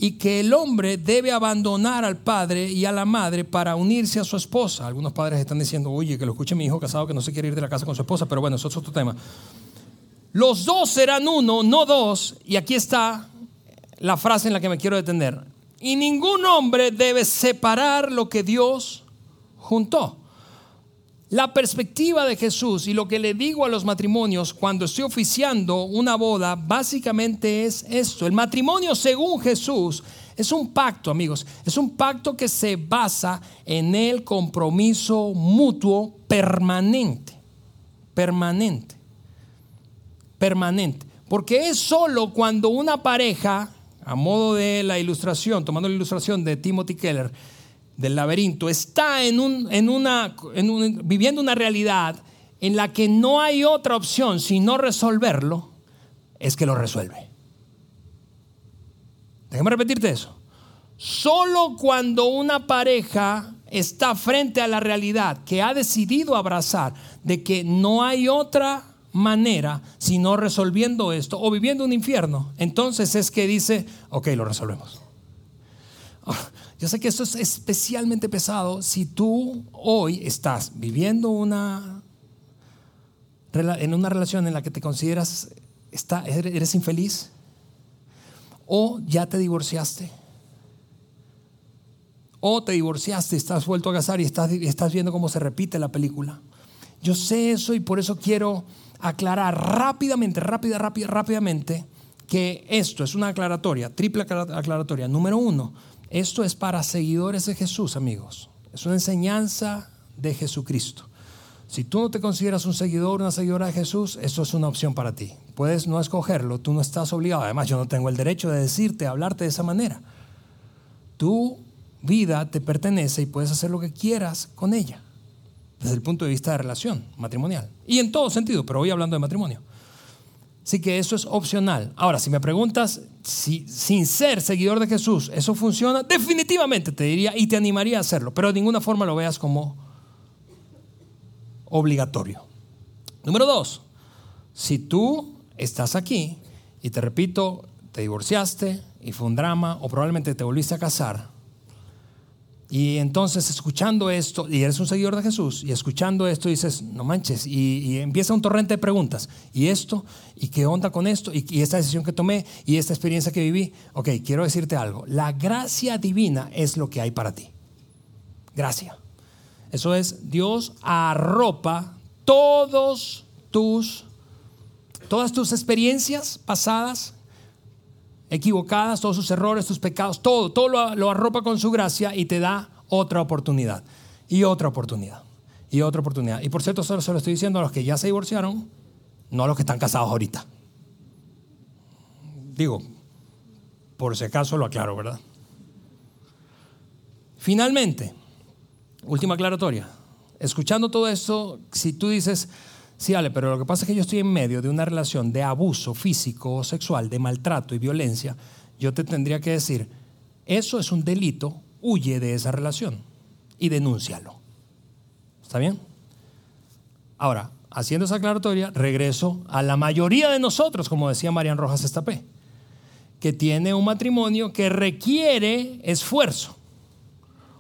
y que el hombre debe abandonar al padre y a la madre para unirse a su esposa. Algunos padres están diciendo, oye, que lo escuche mi hijo casado que no se quiere ir de la casa con su esposa, pero bueno, eso es otro tema. Los dos serán uno, no dos, y aquí está la frase en la que me quiero detener. Y ningún hombre debe separar lo que Dios juntó. La perspectiva de Jesús y lo que le digo a los matrimonios cuando estoy oficiando una boda básicamente es esto. El matrimonio según Jesús es un pacto, amigos. Es un pacto que se basa en el compromiso mutuo permanente. Permanente. Permanente. Porque es solo cuando una pareja, a modo de la ilustración, tomando la ilustración de Timothy Keller, del laberinto, está en, un, en una, viviendo una realidad en la que no hay otra opción sino resolverlo, es que lo resuelve. Déjame repetirte eso. Solo cuando una pareja está frente a la realidad que ha decidido abrazar de que no hay otra manera sino resolviendo esto o viviendo un infierno, entonces es que dice, ok, lo resolvemos. Yo sé que esto es especialmente pesado si tú hoy estás viviendo una, en una relación en la que te consideras, está, eres infeliz o ya te divorciaste. O te divorciaste, estás vuelto a casar y estás, estás viendo cómo se repite la película. Yo sé eso y por eso quiero aclarar rápidamente, rápida, rápida, rápidamente que esto es una aclaratoria, triple aclaratoria. Número uno, esto es para seguidores de Jesús, amigos. Es una enseñanza de Jesucristo. Si tú no te consideras un seguidor, una seguidora de Jesús, eso es una opción para ti. Puedes no escogerlo, tú no estás obligado. Además, yo no tengo el derecho de decirte, hablarte de esa manera. Tu vida te pertenece y puedes hacer lo que quieras con ella, desde el punto de vista de relación matrimonial. Y en todo sentido, pero hoy hablando de matrimonio. Así que eso es opcional. Ahora, si me preguntas si sin ser seguidor de Jesús eso funciona, definitivamente te diría y te animaría a hacerlo, pero de ninguna forma lo veas como obligatorio. Número dos, si tú estás aquí y te repito, te divorciaste y fue un drama o probablemente te volviste a casar, y entonces escuchando esto, y eres un seguidor de Jesús, y escuchando esto dices, no manches, y, empieza un torrente de preguntas, ¿y esto? ¿Y qué onda con esto? ¿Y, ¿Y, esta decisión que tomé? ¿Y esta experiencia que viví? Ok, quiero decirte algo, la gracia divina es lo que hay para ti. Gracia. Eso es, Dios arropa todos tus, todas tus experiencias pasadas equivocadas, todos sus errores, tus pecados, todo, todo lo, arropa con su gracia y te da otra oportunidad. Y otra oportunidad. Y otra oportunidad. Y por cierto, solo se lo estoy diciendo a los que ya se divorciaron, no a los que están casados ahorita. Digo, por si acaso lo aclaro, ¿verdad? Finalmente, última aclaratoria. Escuchando todo esto, si tú dices, Sí, Ale, pero lo que pasa es que yo estoy en medio de una relación de abuso físico o sexual, de maltrato y violencia. Yo te tendría que decir, eso es un delito, huye de esa relación y denúncialo. ¿Está bien? Ahora, haciendo esa aclaratoria, regreso a la mayoría de nosotros, como decía Marian Rojas Estapé, que tiene un matrimonio que requiere esfuerzo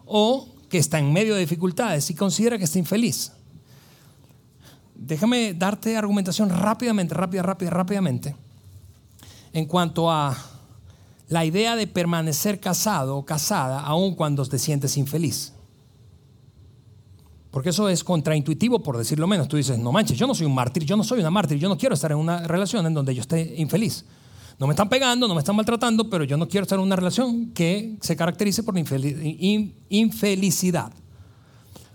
o que está en medio de dificultades y considera que está infeliz déjame darte argumentación rápidamente, rápida, rápida, rápidamente, en cuanto a la idea de permanecer casado o casada aun cuando te sientes infeliz. Porque eso es contraintuitivo, por decirlo menos. Tú dices, no manches, yo no soy un mártir, yo no soy una mártir, yo no quiero estar en una relación en donde yo esté infeliz. No me están pegando, no me están maltratando, pero yo no quiero estar en una relación que se caracterice por infelicidad.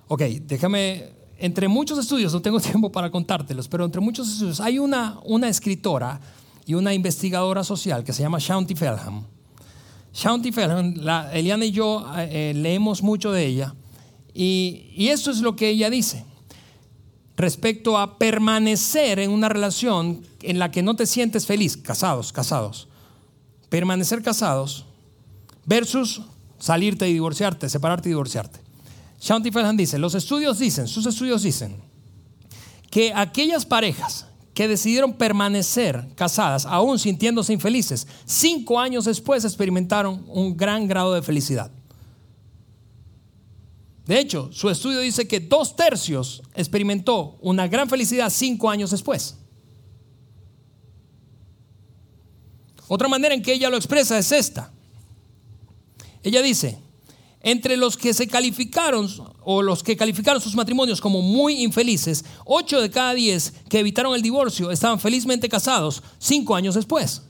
Ok, déjame entre muchos estudios, no tengo *laughs* tiempo para contártelos, pero entre muchos estudios hay una, una escritora y una investigadora social que se llama Shaunti Feldham. Shaunti Feldham, Eliana y yo eh, eh, leemos mucho de ella y, y esto es lo que ella dice respecto a permanecer en una relación en la que no te sientes feliz, casados, casados, permanecer casados versus salirte y divorciarte, separarte y divorciarte. Shanti Feldham dice, los estudios dicen, sus estudios dicen, que aquellas parejas que decidieron permanecer casadas, aún sintiéndose infelices, cinco años después experimentaron un gran grado de felicidad. De hecho, su estudio dice que dos tercios experimentó una gran felicidad cinco años después. Otra manera en que ella lo expresa es esta. Ella dice, entre los que se calificaron o los que calificaron sus matrimonios como muy infelices, 8 de cada 10 que evitaron el divorcio estaban felizmente casados 5 años después.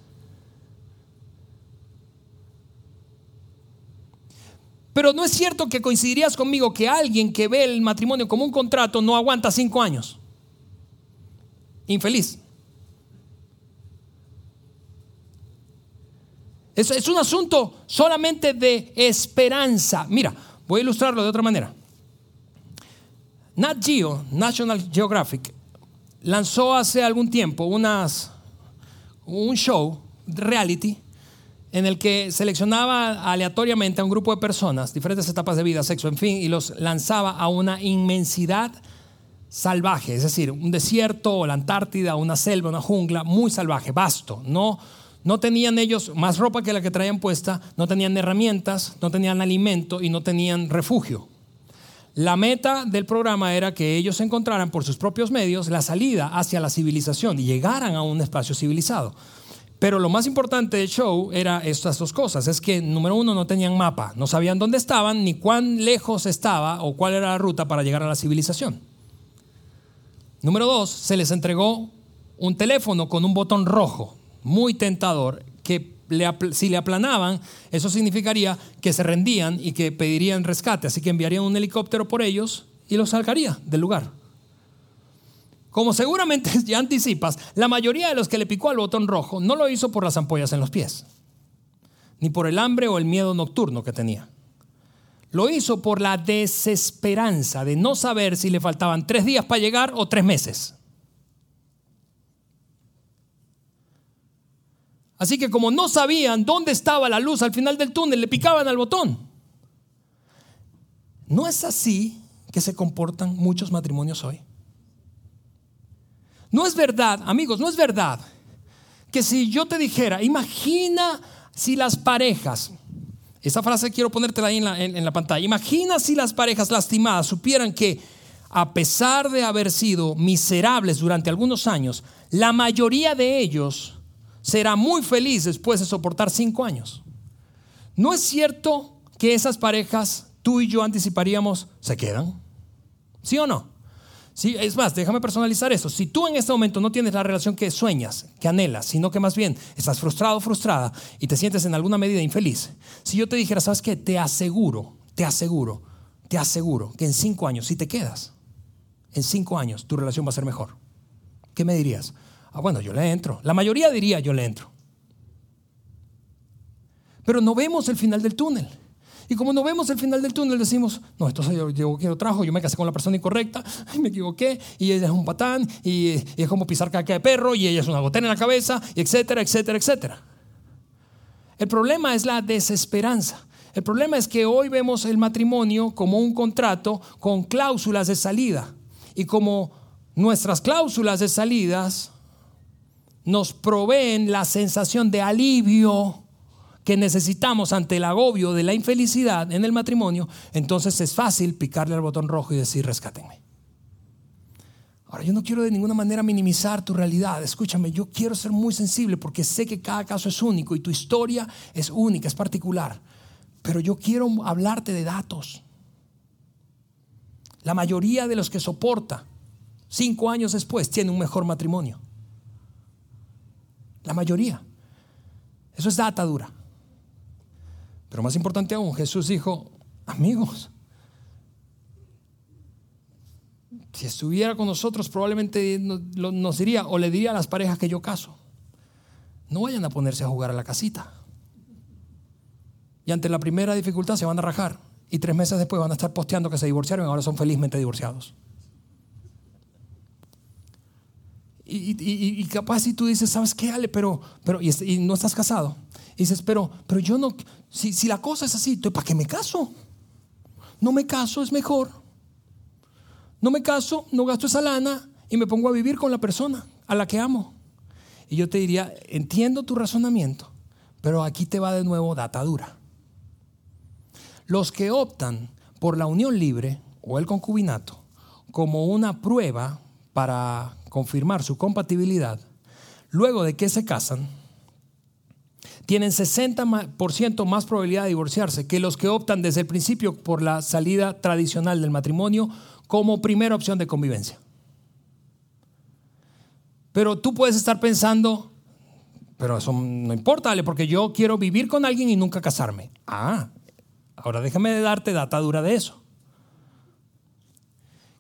Pero no es cierto que coincidirías conmigo que alguien que ve el matrimonio como un contrato no aguanta 5 años. Infeliz. Es, un asunto solamente de esperanza. Mira, voy a ilustrarlo de otra manera. Nat Geo, National Geographic, lanzó hace algún tiempo un show, reality, en el que seleccionaba aleatoriamente a un grupo de personas, diferentes etapas de vida, sexo, en fin, y los lanzaba a una inmensidad salvaje, es decir, un desierto, la Antártida, una selva, una jungla muy salvaje, vasto, no no tenían ellos más ropa que la que traían puesta, no tenían herramientas, no tenían alimento y no tenían refugio. La meta del programa era que ellos encontraran por sus propios medios la salida hacia la civilización y llegaran a un espacio civilizado. Pero lo más importante del show era estas dos cosas. Es que, número uno, no tenían mapa, no sabían dónde estaban, ni cuán lejos estaba o cuál era la ruta para llegar a la civilización. Número dos, se les entregó un teléfono con un botón rojo muy tentador que si le aplanaban, eso significaría que se rendían y que pedirían rescate. Así que enviarían un helicóptero por ellos y los sacaría del lugar. Como seguramente *laughs* ya anticipas, la mayoría de los que le picó al botón rojo no lo hizo por las ampollas en los pies, ni por el hambre o el miedo nocturno que tenía. Lo hizo por la desesperanza de no saber si le faltaban tres días para llegar o tres meses. Así que como no sabían dónde estaba la luz al final del túnel, le picaban al botón. ¿No es así que se comportan muchos matrimonios hoy? No es verdad, amigos, no es verdad que si yo te dijera, imagina si las parejas, esa frase quiero ponértela ahí en la, en la pantalla, imagina si las parejas lastimadas supieran que a pesar de haber sido miserables durante algunos años, la mayoría de ellos será muy feliz después de soportar cinco años. ¿No es cierto que esas parejas, tú y yo anticiparíamos, se quedan? ¿Sí o no? Sí, es más, déjame personalizar eso. Si tú en este momento no tienes la relación que sueñas, que anhelas, sino que más bien estás frustrado frustrada y te sientes en alguna medida infeliz, si yo te dijera, ¿sabes qué? Te aseguro, te aseguro, te aseguro que en cinco años, si te quedas, en cinco años tu relación va a ser mejor. ¿Qué me dirías? Ah, bueno, yo le entro. La mayoría diría yo le entro. Pero no vemos el final del túnel. Y como no vemos el final del túnel, decimos, no, esto yo, yo quiero trabajo, yo me casé con la persona incorrecta, *laughs* me equivoqué, y ella es un patán, y, es como pisar caca de perro, y ella es una gotera en la cabeza, y etcétera, etcétera, etcétera. El problema es la desesperanza. El problema es que hoy vemos el matrimonio como un contrato con cláusulas de salida. Y como nuestras cláusulas de salidas nos proveen la sensación de alivio que necesitamos ante el agobio de la infelicidad en el matrimonio, entonces es fácil picarle al botón rojo y decir, rescátenme. Ahora, yo no quiero de ninguna manera minimizar tu realidad. Escúchame, yo quiero ser muy sensible porque sé que cada caso es único y tu historia es única, es particular. Pero yo quiero hablarte de datos. La mayoría de los que soporta cinco años después tiene un mejor matrimonio. La mayoría. Eso es data dura. Pero más importante aún, Jesús dijo, amigos, si estuviera con nosotros probablemente nos diría o le diría a las parejas que yo caso, no vayan a ponerse a jugar a la casita. Y ante la primera dificultad se van a rajar y tres meses después van a estar posteando que se divorciaron y ahora son felizmente divorciados. Y, capaz si tú dices, ¿sabes qué, Ale? Pero, pero y, no estás casado. Y dices, pero, pero yo no, si, si la cosa es así, ¿para qué me caso? No me caso, es mejor. No me caso, no gasto esa lana y me pongo a vivir con la persona a la que amo. Y yo te diría, entiendo tu razonamiento, pero aquí te va de nuevo data dura. Los que optan por la unión libre o el concubinato como una prueba para confirmar su compatibilidad, luego de que se casan, tienen 60% más probabilidad de divorciarse que los que optan desde el principio por la salida tradicional del matrimonio como primera opción de convivencia. Pero tú puedes estar pensando, pero eso no importa, porque yo quiero vivir con alguien y nunca casarme. Ah, ahora déjame darte data dura de eso.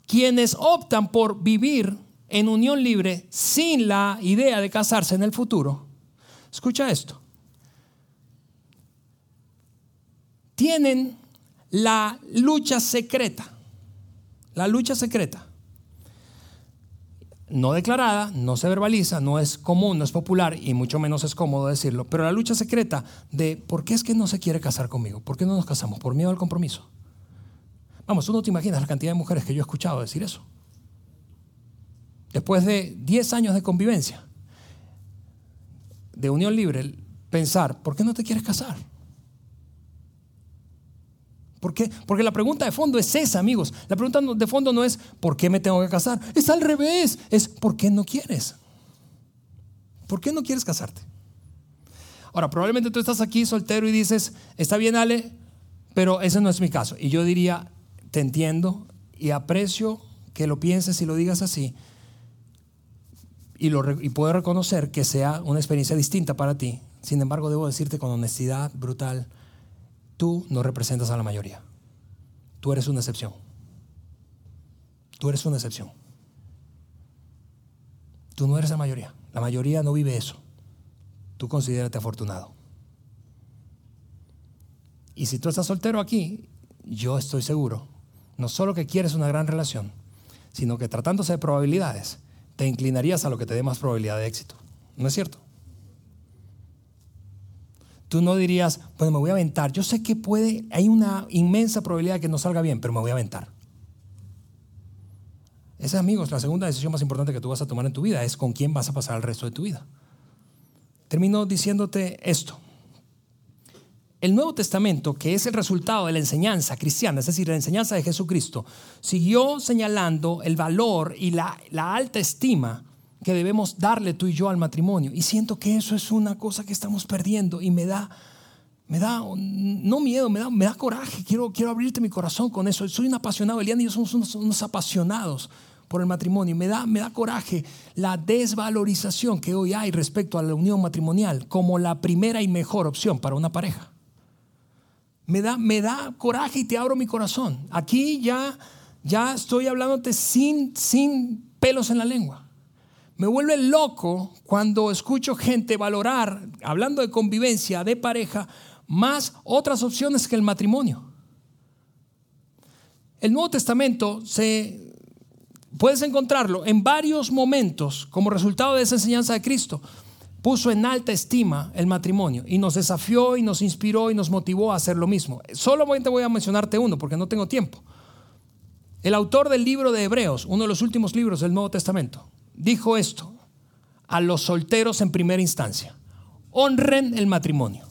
Quienes optan por vivir en unión libre sin la idea de casarse en el futuro, escucha esto, tienen la lucha secreta, la lucha secreta. No declarada, no se verbaliza, no es común, no es popular y mucho menos es cómodo decirlo, pero la lucha secreta de por qué es que no se quiere casar conmigo, por qué no nos casamos, por miedo al compromiso. Vamos, tú no te imaginas la cantidad de mujeres que yo he escuchado decir eso. Después de 10 años de convivencia, de unión libre, pensar, ¿por qué no te quieres casar? ¿Por qué? Porque la pregunta de fondo es esa, amigos. La pregunta de fondo no es ¿por qué me tengo que casar? Es al revés, es ¿por qué no quieres? ¿Por qué no quieres casarte? Ahora, probablemente tú estás aquí soltero y dices, está bien Ale, pero ese no es mi caso. Y yo diría, te entiendo y aprecio que lo pienses y lo digas así. Y, lo, reconocer que sea una experiencia distinta para ti. Sin embargo, debo decirte con honestidad brutal, Tú no representas a la mayoría. Tú eres una excepción. Tú eres una excepción. Tú no eres la mayoría. La mayoría no vive eso. Tú considérate afortunado. Y si tú estás soltero aquí, yo estoy seguro, no solo que quieres una gran relación, sino que tratándose de probabilidades, te inclinarías a lo que te dé más probabilidad de éxito. ¿No es cierto? Tú no dirías, bueno, me voy a aventar. Yo sé que puede, hay una inmensa probabilidad de que no salga bien, pero me voy a aventar. Esa, amigos, la segunda decisión más importante que tú vas a tomar en tu vida es con quién vas a pasar el resto de tu vida. Termino diciéndote esto. El Nuevo Testamento, que es el resultado de la enseñanza cristiana, es decir, la enseñanza de Jesucristo, siguió señalando el valor y la, alta estima que debemos darle tú y yo al matrimonio. Y siento que eso es una cosa que estamos perdiendo y me da, me da, no miedo, me da, me da coraje. Quiero, quiero abrirte mi corazón con eso. Soy un apasionado, Eliana y yo somos unos, apasionados por el matrimonio. Me da, me da coraje la desvalorización que hoy hay respecto a la unión matrimonial como la primera y mejor opción para una pareja. Me da, me da coraje y te abro mi corazón. Aquí ya, ya estoy hablándote sin, sin pelos en la lengua. Me vuelve loco cuando escucho gente valorar, hablando de convivencia, de pareja, más otras opciones que el matrimonio. El Nuevo Testamento se puedes encontrarlo en varios momentos como resultado de esa enseñanza de Cristo. Puso en alta estima el matrimonio y nos desafió y nos inspiró y nos motivó a hacer lo mismo. Solamente voy a mencionarte uno porque no tengo tiempo. El autor del libro de Hebreos, uno de los últimos libros del Nuevo Testamento, dijo esto a los solteros en primera instancia. Honren el matrimonio.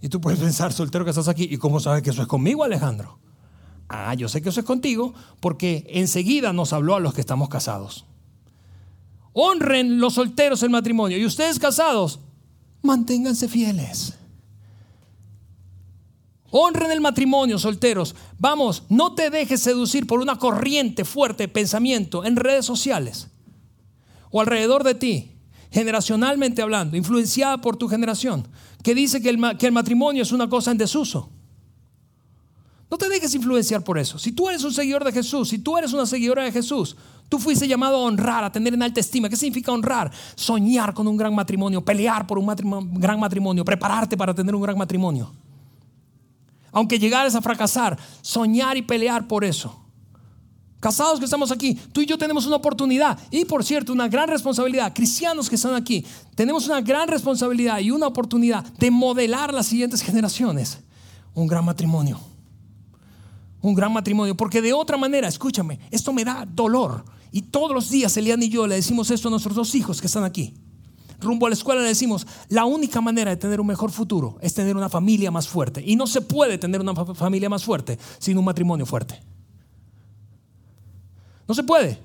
Y tú puedes pensar, soltero que estás aquí, ¿y cómo sabes que eso es conmigo, Alejandro? Ah, yo sé que eso es contigo porque enseguida nos habló a los que estamos casados. Honren los solteros el matrimonio y ustedes casados, manténganse fieles. Honren el matrimonio, solteros. Vamos, no te dejes seducir por una corriente fuerte de pensamiento en redes sociales o alrededor de ti, generacionalmente hablando, influenciada por tu generación, que dice que el, que el matrimonio es una cosa en desuso. No te dejes influenciar por eso. Si tú eres un seguidor de Jesús, si tú eres una seguidora de Jesús, tú fuiste llamado a honrar, a tener en alta estima. ¿Qué significa honrar? Soñar con un gran matrimonio, pelear por un gran matrimonio, prepararte para tener un gran matrimonio aunque llegaras a fracasar, soñar y pelear por eso. Casados que estamos aquí, tú y yo tenemos una oportunidad y por cierto una gran responsabilidad, cristianos que están aquí, tenemos una gran responsabilidad y una oportunidad de modelar las siguientes generaciones un gran matrimonio. Un gran matrimonio, porque de otra manera, escúchame, esto me da dolor. Y todos los días Elian y yo le decimos esto a nuestros dos hijos que están aquí rumbo a la escuela le decimos, la única manera de tener un mejor futuro es tener una familia más fuerte. Y no se puede tener una familia más fuerte sin un matrimonio fuerte. No se puede.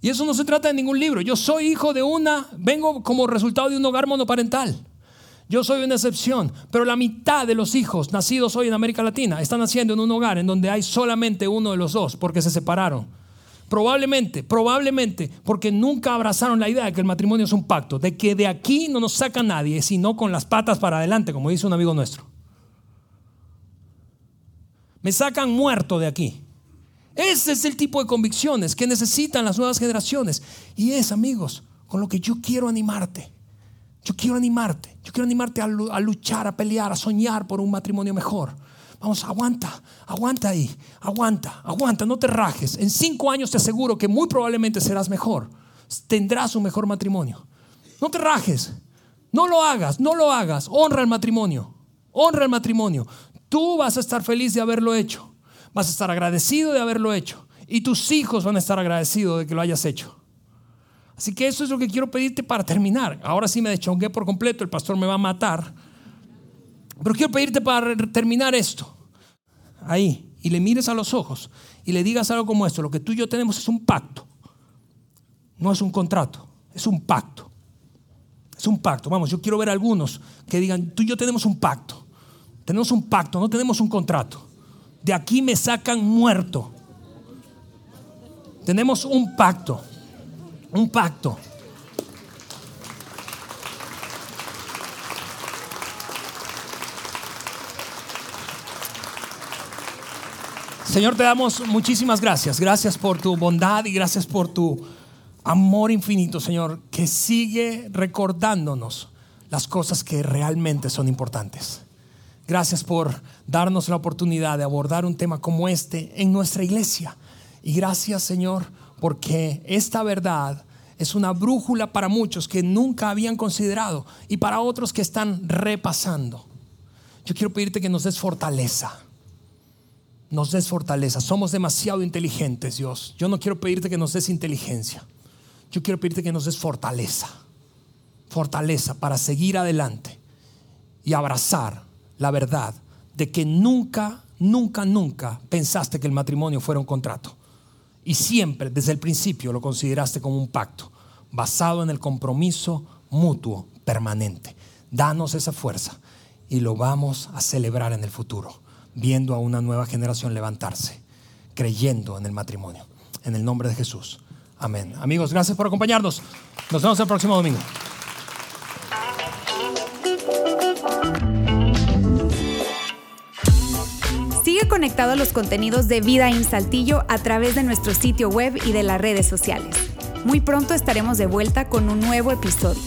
Y eso no se trata de ningún libro. Yo soy hijo de una, vengo como resultado de un hogar monoparental. Yo soy una excepción, pero la mitad de los hijos nacidos hoy en América Latina están naciendo en un hogar en donde hay solamente uno de los dos porque se separaron. Probablemente, probablemente, porque nunca abrazaron la idea de que el matrimonio es un pacto, de que de aquí no nos saca nadie, sino con las patas para adelante, como dice un amigo nuestro. Me sacan muerto de aquí. Ese es el tipo de convicciones que necesitan las nuevas generaciones. Y es, amigos, con lo que yo quiero animarte. Yo quiero animarte. Yo quiero animarte a, luchar, a pelear, a soñar por un matrimonio mejor. Vamos, aguanta, aguanta ahí, aguanta, aguanta, no te rajes. En cinco años te aseguro que muy probablemente serás mejor. Tendrás un mejor matrimonio. No te rajes, no lo hagas, no lo hagas. Honra el matrimonio, honra el matrimonio. Tú vas a estar feliz de haberlo hecho. Vas a estar agradecido de haberlo hecho. Y tus hijos van a estar agradecidos de que lo hayas hecho. Así que eso es lo que quiero pedirte para terminar. Ahora sí me deschongué por completo, el pastor me va a matar. Pero quiero pedirte para terminar esto. Ahí. Y le mires a los ojos y le digas algo como esto. Lo que tú y yo tenemos es un pacto. No es un contrato, es un pacto. Es un pacto. Vamos, yo quiero ver a algunos que digan, tú y yo tenemos un pacto. Tenemos un pacto, no tenemos un contrato. De aquí me sacan muerto. Tenemos un pacto. Un pacto. Señor, te damos muchísimas gracias. Gracias por tu bondad y gracias por tu amor infinito, Señor, que sigue recordándonos las cosas que realmente son importantes. Gracias por darnos la oportunidad de abordar un tema como este en nuestra iglesia. Y gracias, Señor, porque esta verdad es una brújula para muchos que nunca habían considerado y para otros que están repasando. Yo quiero pedirte que nos des fortaleza. Nos des fortaleza. Somos demasiado inteligentes, Dios. Yo no quiero pedirte que nos des inteligencia. Yo quiero pedirte que nos des fortaleza. Fortaleza para seguir adelante y abrazar la verdad de que nunca, nunca, nunca pensaste que el matrimonio fuera un contrato y siempre desde el principio lo consideraste como un pacto basado en el compromiso mutuo permanente. Danos esa fuerza y lo vamos a celebrar en el futuro, viendo a una nueva generación levantarse, creyendo en el matrimonio. En el nombre de Jesús. Amén. Amigos, gracias por acompañarnos. Nos vemos el próximo domingo. conectado a los contenidos de Vida en Saltillo a través de nuestro sitio web y de las redes sociales. Muy pronto estaremos de vuelta con un nuevo episodio.